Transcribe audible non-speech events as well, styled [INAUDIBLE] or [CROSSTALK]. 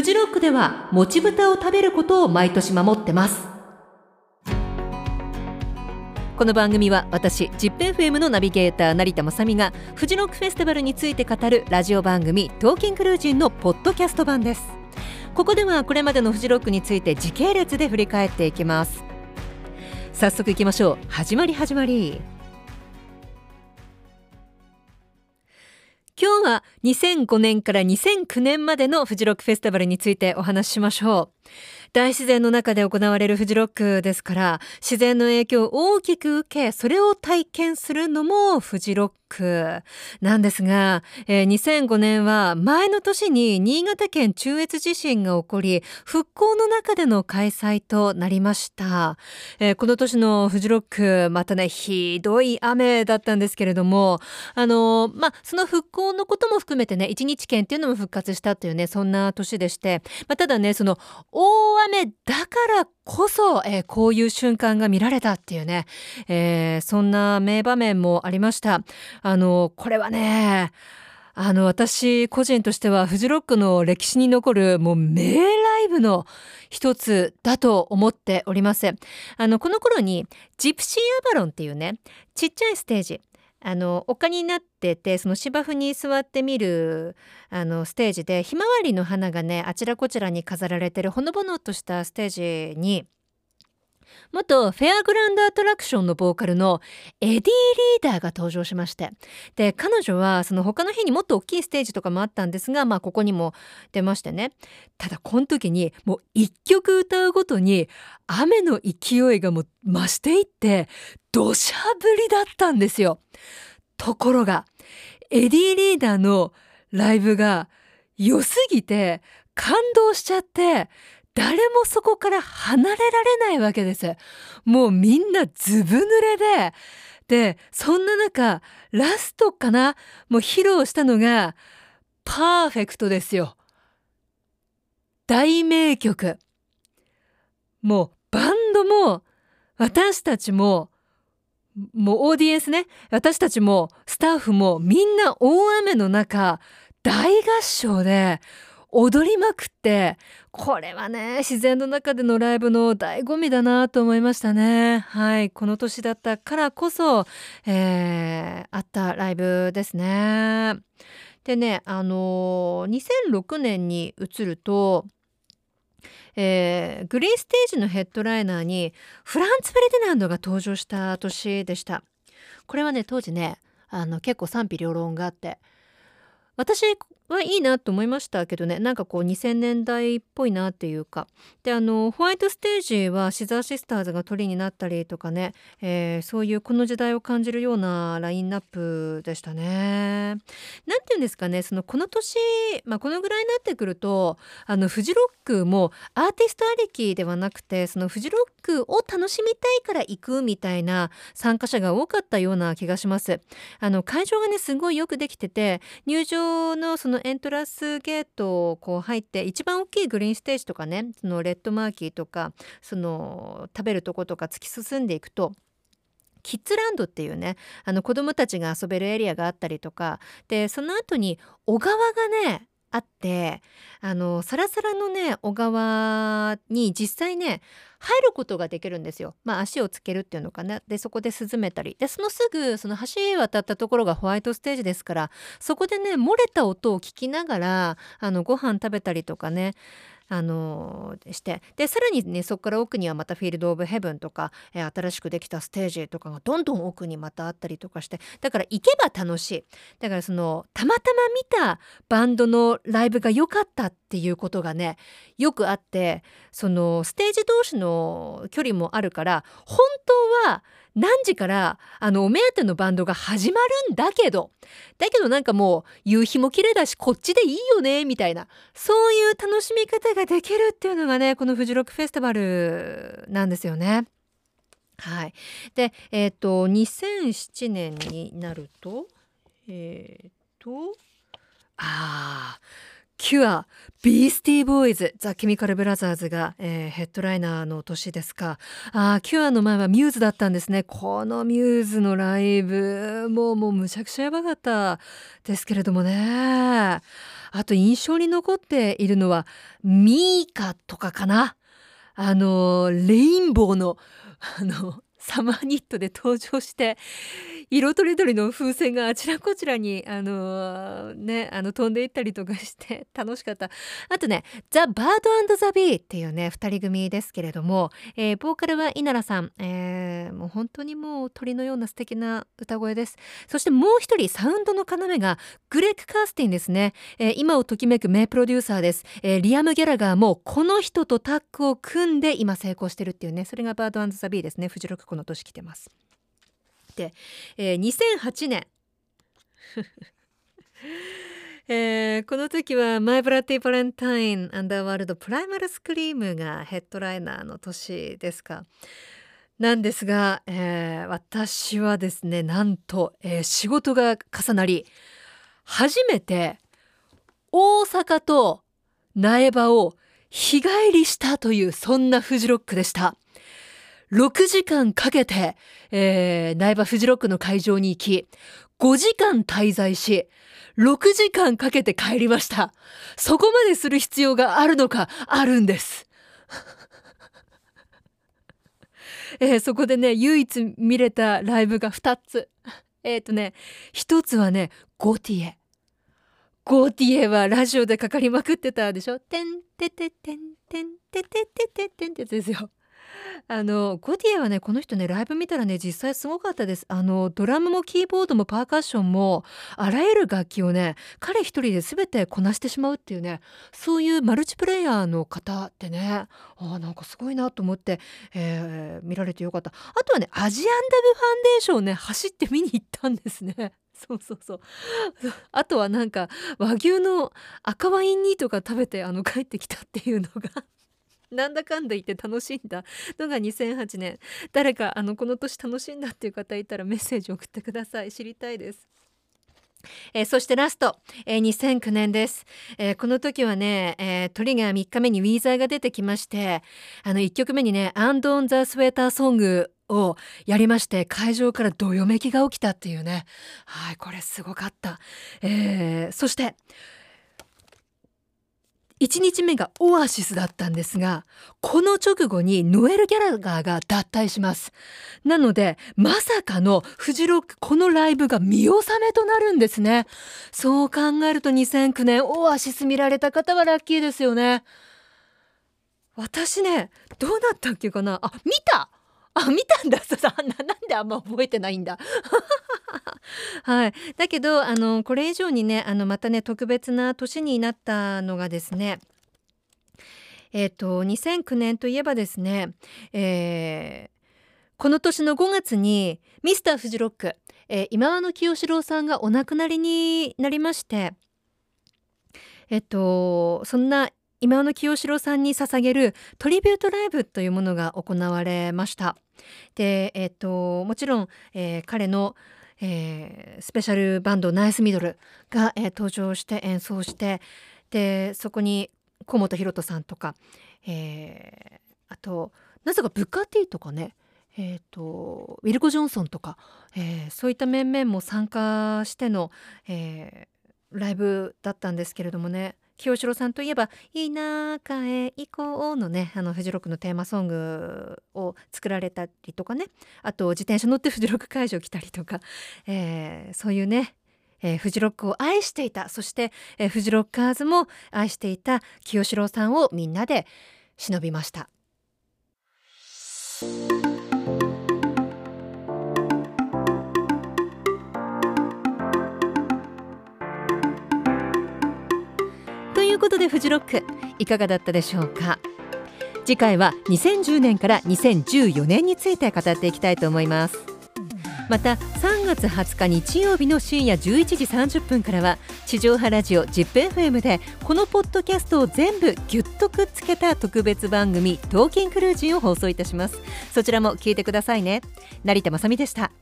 フジロックでは、もち豚を食べることを毎年守ってます。この番組は私ジップ FM のナビゲーター成田雅美がフジロックフェスティバルについて語るラジオ番組トーキングルージンのポッドキャスト版です。ここではこれまでのフジロックについて時系列で振り返っていきます。早速いきましょう。始まり始まり。今日は2005年から2009年までのフジロックフェスティバルについてお話ししましょう。大自然の中で行われるフジロックですから自然の影響を大きく受けそれを体験するのもフジロック。なんですが、えー、2005年は前の年に新潟県中越地震が起こり復興の中での開催となりました、えー、この年のフジロックまたねひどい雨だったんですけれどもあのー、まあその復興のことも含めてね一日券っていうのも復活したというねそんな年でして、まあ、ただねその大雨だからこそ、えー、こういう瞬間が見られたっていうね、えー、そんな名場面もありました。あのこれはねあの私個人としてはフジロックの歴史に残るもう名ライブの一つだと思っております。あのこの頃にジプシーアバロンっていうねちっちゃいステージあの丘になっててその芝生に座ってみるあのステージでひまわりの花がねあちらこちらに飾られてるほのぼのとしたステージに元フェアグランドアトラクションのボーカルのエディー・リーダーが登場しましてで彼女はその他の日にもっと大きいステージとかもあったんですがまあここにも出ましてねただこの時にもう一曲歌うごとに雨の勢いがもう増していって土砂降りだったんですよ。ところがエディー・リーダーのライブが良すぎて感動しちゃって誰もそこから離れられないわけです。もうみんなずぶ濡れで、で、そんな中、ラストかな？もう披露したのが、パーフェクトですよ。大名曲。もうバンドも私たちももうオーディエンスね私たちもスタッフもみんな大雨の中大合唱で踊りまくってこれはね自然の中でのライブの醍醐味だなと思いましたね。はいこの年だったからこそ、えー、あったライブですね。でねあのー、2006年に移るとえー、グリーンステージのヘッドライナーにフランツ・フェルディナンドが登場した年でした。これはね当時ねあの結構賛否両論があって私はいいなと思いましたけどねなんかこう2000年代っぽいなっていうかであのホワイトステージはシザーシスターズが鳥になったりとかね、えー、そういうこの時代を感じるようなラインナップでしたね。なんて言うんですかねそのこの年、まあ、このぐらいになってくるとあのフジロックもアーティストありきではなくてそのフジロックを楽しみたいから行くみたいな参加者が多かったような気がします。あの会場がねすごいよくできてて入場のそのエントランスゲートをこう入って一番大きいグリーンステージとかねそのレッドマーキーとかその食べるとことか突き進んでいくとキッズランドっていうねあの子どもたちが遊べるエリアがあったりとかでその後に小川がねあってあのサラサラのね小川に実際ね入ることができるんですよ。まあ足をつけるっていうのかな。でそこで涼めたりでそのすぐその橋渡ったところがホワイトステージですからそこでね漏れた音を聞きながらあのご飯食べたりとかねあのして。でさらにねそこから奥にはまたフィールド・オブ・ヘブンとか、えー、新しくできたステージとかがどんどん奥にまたあったりとかして。だから行けば楽しい。だからそのたまたま見たバンドのライブが良かったっていうことがねよくあってそのステージ同士の距離もあるから本当は何時からあのお目当てのバンドが始まるんだけど。だけどなんかもう夕日も綺麗だしこっちでいいよねみたいな。そういう楽しみ方ができるっていうのがねこのフジロックフェスティバルなんですよね。はい、でえっ、ー、と2007年になるとえっ、ー、とあキュアビースティーボーイズザ・ケミカル・ブラザーズが、えー、ヘッドライナーの年ですか。あキュアの前はミューズだったんですね。このミューズのライブもうもうむちゃくちゃやばかったですけれどもね。あと印象に残っているのはミーカとかかな。あのレインボーのあのサマーニットで登場して色とりどりの風船があちらこちらにあのー、ねあの飛んでいったりとかして [LAUGHS] 楽しかった。あとねザ・バードザ・ビーっていうね2人組ですけれども、えー、ボーカルは稲良さん、えー、もう本当にもう鳥のような素敵な歌声です。そしてもう一人サウンドの要がグレッグ・カースティンですね、えー、今をときめく名プロデューサーです、えー、リアム・ギャラガーもこの人とタッグを組んで今成功してるっていうねそれがバードザ・ビーですね。フジロックこの年来てます、えー、2008年 [LAUGHS] えー、この時はマイブラッディ・バレンタイン・アンダーワールド・プライマル・スクリームがヘッドライナーの年ですか。なんですが、えー、私はですねなんと、えー、仕事が重なり初めて大阪と苗場を日帰りしたというそんなフジロックでした。6時間かけて、えー、苗場フジロックの会場に行き、5時間滞在し、6時間かけて帰りました。そこまでする必要があるのか、あるんです。[LAUGHS] えー、そこでね、唯一見れたライブが2つ。えっ、ー、とね、1つはね、ゴティエ。ゴティエはラジオでかかりまくってたでしょ。てんてててんてんてててててんってやつですよ。あのゴディエはねこの人ねライブ見たらね実際すごかったです。あのドラムもキーボードもパーカッションもあらゆる楽器をね彼一人で全てこなしてしまうっていうねそういうマルチプレイヤーの方ってねあなんかすごいなと思って、えー、見られてよかった。あとはねアジアンダブファンデーションをね走って見に行ったんですね。[LAUGHS] そうそうそう。あとはなんか和牛の赤ワイン煮とか食べてあの帰ってきたっていうのがなんだかんだ言って楽しんだのが2008年。誰かあのこの年楽しんだっていう方いたらメッセージ送ってください。知りたいです。えー、そしてラスト、えー、2009年です、えー、この時はね、えー、トリガー3日目にウィーザーが出てきましてあの1曲目にね「アンド・オン・ザ・スウェーター・ソング」をやりまして会場からどよめきが起きたっていうね。はいこれすごかった、えー、そして1日目がオアシスだったんですがこの直後にノエル・ギャラガーが脱退します。なのでまさかのフジロックこのライブが見納めとなるんですね。そう考えると2009年オアシス見られた方はラッキーですよね。私ねどうなったっけかな？あ見た！あ見たんだ。そ [LAUGHS] なんであんま覚えてないんだ？はい、だけどあのこれ以上にねあのまたね特別な年になったのがですねえっ、ー、と2009年といえばですね、えー、この年の5月にミスターフジロック、えー、今和の清志郎さんがお亡くなりになりましてえっとそんな今和の清志郎さんに捧げるトリビュートライブというものが行われました。で、えっと、もちろん、えー、彼のえー、スペシャルバンドナイスミドルが、えー、登場して演奏してでそこに河本大翔さんとか、えー、あとなぜかブッカーティーとかねえーと、ウィルコ・ジョンソンとか、えー、そういった面々も参加しての、えー、ライブだったんですけれどもね清志郎さんといえば「田舎へ行こう」のねあのフジロックのテーマソングを作られたりとかね。あと自転車乗ってフジロック会場来たりとか、[LAUGHS] えー、そういうねえー、フジロックを愛していた。そして、えー、フジロッカーズも愛していた清志郎さんをみんなで忍びました。でフジロックいかがだったでしょうか？次回は2010年から2014年について語っていきたいと思います。また3月20日日曜日の深夜11時30分からは地上波ラジオ ZIPFM でこのポッドキャストを全部ぎゅっとくっつけた特別番組「トーキンクルージン」を放送いたします。そちらも聞いてくださいね。成田まさみでした。